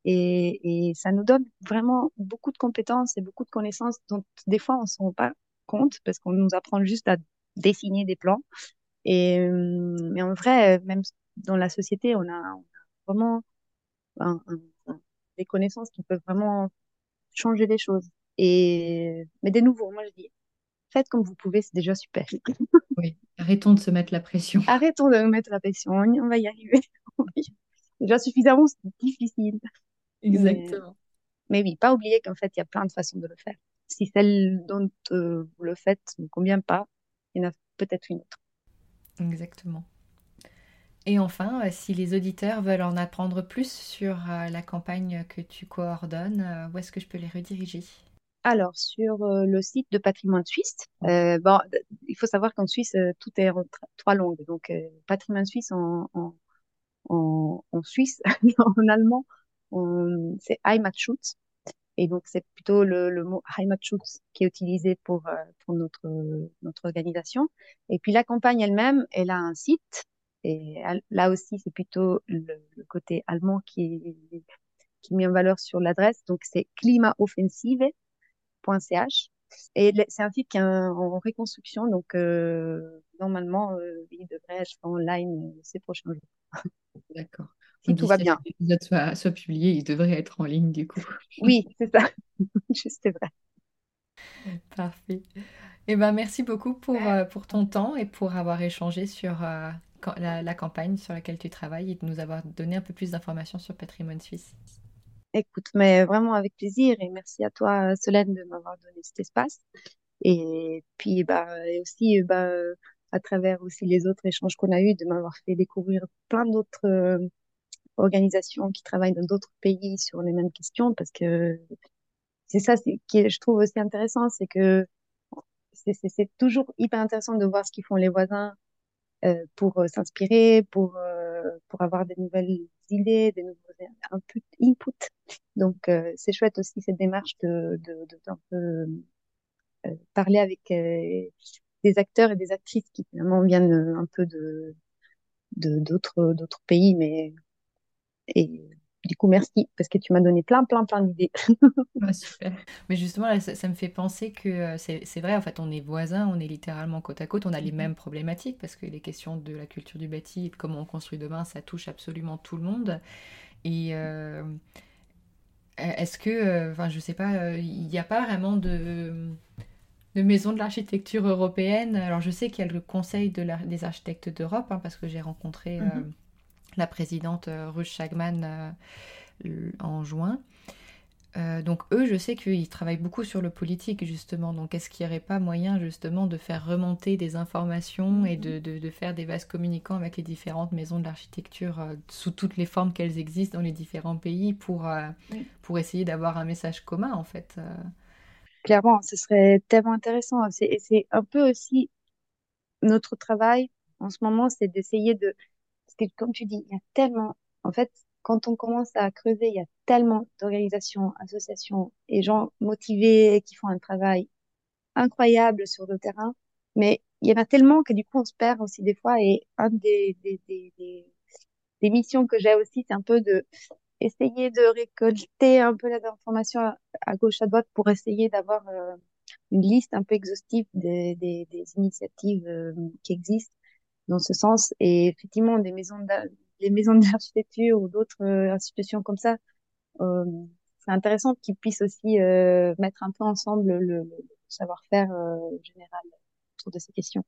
Speaker 2: et, et, ça nous donne vraiment beaucoup de compétences et beaucoup de connaissances dont des fois on ne se rend pas compte parce qu'on nous apprend juste à dessiner des plans. Et, euh, mais en vrai, même dans la société, on a, vraiment des connaissances qui peuvent vraiment changer les choses. Et, mais de nouveau, moi je dis, faites comme vous pouvez, c'est déjà super.
Speaker 1: Oui, arrêtons de se mettre la pression.
Speaker 2: Arrêtons de nous mettre la pression, on va y arriver. c'est déjà suffisamment difficile.
Speaker 1: Exactement.
Speaker 2: Mais, mais oui, pas oublier qu'en fait, il y a plein de façons de le faire si celle dont euh, vous le faites ne convient pas, il y en a peut-être une autre.
Speaker 1: Exactement. Et enfin, euh, si les auditeurs veulent en apprendre plus sur euh, la campagne que tu coordonnes, où est-ce que je peux les rediriger?
Speaker 2: Alors, sur le site de Patrimoine Suisse, bon, il faut savoir qu'en Suisse, tout est en trois langues. Donc, Patrimoine Suisse en, en, en, Suisse, en allemand, c'est Heimatschutz. Et donc, c'est plutôt le, le mot Heimatschutz qui est utilisé pour, euh, pour notre, notre organisation. Et puis, la campagne elle-même, elle a un site. Et là aussi, c'est plutôt le, côté allemand qui, qui met en valeur sur l'adresse. Donc, c'est climaoffensive.ch. Et c'est un site qui est en reconstruction. Donc, euh, normalement, euh, il devrait être en ligne ces prochains jours.
Speaker 1: D'accord
Speaker 2: si tout va bien.
Speaker 1: l'épisode soit, soit publié, il devrait être en ligne du coup.
Speaker 2: Oui, c'est ça. Juste vrai.
Speaker 1: Parfait. Eh ben, merci beaucoup pour, euh, pour ton temps et pour avoir échangé sur euh, la, la, campagne sur laquelle tu travailles et de nous avoir donné un peu plus d'informations sur Patrimoine Suisse.
Speaker 2: Écoute, mais vraiment avec plaisir et merci à toi Solène de m'avoir donné cet espace. Et puis bah, et aussi bah, à travers aussi les autres échanges qu'on a eus, de m'avoir fait découvrir plein d'autres euh, organisations qui travaillent dans d'autres pays sur les mêmes questions parce que c'est ça qui je trouve aussi intéressant, c'est que c'est toujours hyper intéressant de voir ce qu'ils font les voisins euh, pour euh, s'inspirer, pour euh, pour avoir des nouvelles idées, des nouveaux input. input. Donc euh, c'est chouette aussi cette démarche de de, de, un peu euh, parler avec des acteurs et des actrices qui finalement viennent un peu de d'autres d'autres pays, mais et du coup, merci parce que tu m'as donné plein, plein, plein d'idées.
Speaker 1: super. Mais justement, ça, me fait penser que euh, c'est vrai, en fait, on est voisins, on est littéralement côte à côte, on a les mhm. mêmes problématiques parce que les questions de la culture du bâti et de comment on construit demain, ça touche absolument tout le monde. Et euh, est-ce que, euh, enfin, je sais pas, il n'y a pas vraiment de de maison de l'architecture européenne? Alors je sais qu'il y a le Conseil de des architectes d'Europe, hein, parce que j'ai rencontré mhm la présidente euh, Ruth Schagman euh, en juin. Euh, donc eux, je sais qu'ils travaillent beaucoup sur le politique justement. Donc est-ce qu'il n'y aurait pas moyen justement de faire remonter des informations et de, de, faire des vases communicants avec les différentes maisons de l'architecture sous toutes les formes qu'elles existent dans les différents pays pour, pour essayer d'avoir un message commun en fait
Speaker 2: Clairement, ce serait tellement intéressant. C'est un peu aussi notre travail en ce moment, c'est d'essayer de comme tu dis, il y a tellement, en fait, quand on commence à creuser, il y a tellement d'organisations, associations et gens motivés qui font un travail incroyable sur le terrain. Mais il y en a tellement que du coup, on se perd aussi des fois. Et un des, des, des, des, missions que j'ai aussi, c'est un peu de essayer de récolter un peu les informations à, gauche, à droite pour essayer d'avoir euh, une liste un peu exhaustive des, des, des initiatives euh, qui existent dans ce sens. Et effectivement, des maisons les maisons d'architecture ou d'autres euh, institutions comme ça, c'est intéressant qu'ils puissent aussi mettre un peu ensemble le, le savoir-faire général autour de ces questions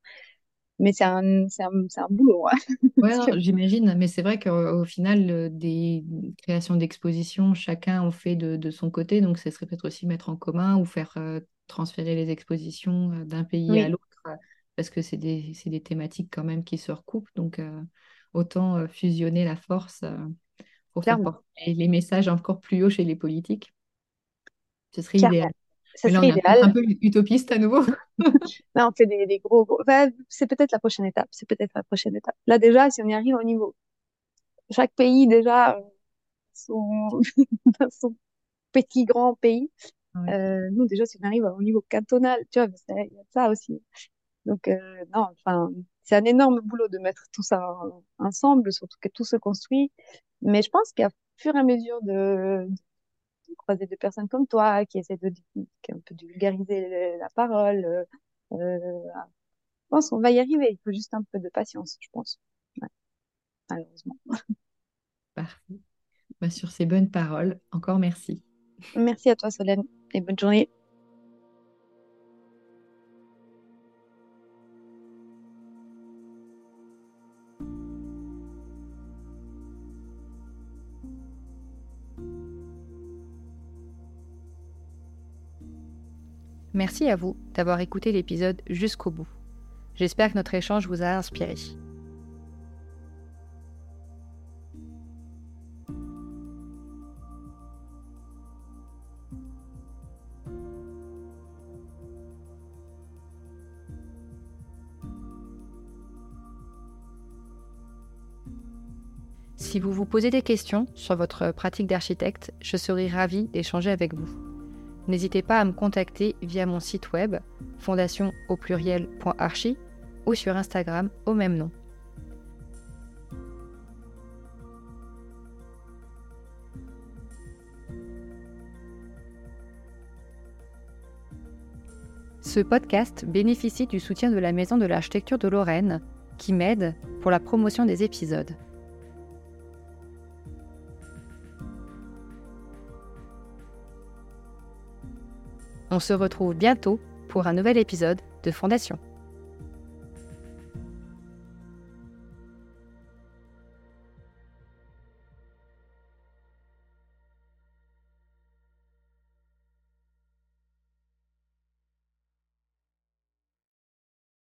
Speaker 2: mais c'est un, un, un, boulot. Hein.
Speaker 1: Ouais, j'imagine, mais c'est vrai qu'au final, des créations d'expositions, chacun en fait de, de, son côté, donc ce serait peut-être aussi mettre en commun ou faire euh, transférer les expositions euh, d'un pays à l'autre, euh, parce que c'est des, des, thématiques quand même qui se recoupent, donc autant fusionner la force pour faire porter les messages encore plus haut chez les politiques. Ce serait idéal.
Speaker 2: Ça serait idéal.
Speaker 1: Un peu utopiste à nouveau.
Speaker 2: là, on fait des, des gros, gros... c'est peut-être la prochaine étape. C'est peut-être la prochaine étape. Là, déjà, si on y arrive au niveau, chaque pays déjà euh, son, son petit grand pays. Euh, nous, déjà, si on arrive au niveau cantonal, tu vois, il y a ça aussi. Donc, euh, non, enfin, c'est un énorme boulot de mettre tout ça ensemble, surtout que tout se construit. Mais je pense qu'à fur et à mesure de, croiser des personnes comme toi qui essaient de, un peu de vulgariser la parole. Euh, euh, je pense qu'on va y arriver. Il faut juste un peu de patience, je pense. Malheureusement.
Speaker 1: Parfait. Bah, sur ces bonnes paroles, encore merci.
Speaker 2: Merci à toi, Solène, et bonne journée.
Speaker 1: Merci à vous d'avoir écouté l'épisode jusqu'au bout. J'espère que notre échange vous a inspiré. Si vous vous posez des questions sur votre pratique d'architecte, je serai ravie d'échanger avec vous n'hésitez pas à me contacter via mon site web fondation au pluriel.archi ou sur Instagram au même nom. Ce podcast bénéficie du soutien de la Maison de l'Architecture de Lorraine, qui m'aide pour la promotion des épisodes. On se retrouve bientôt pour un nouvel épisode de Fondation.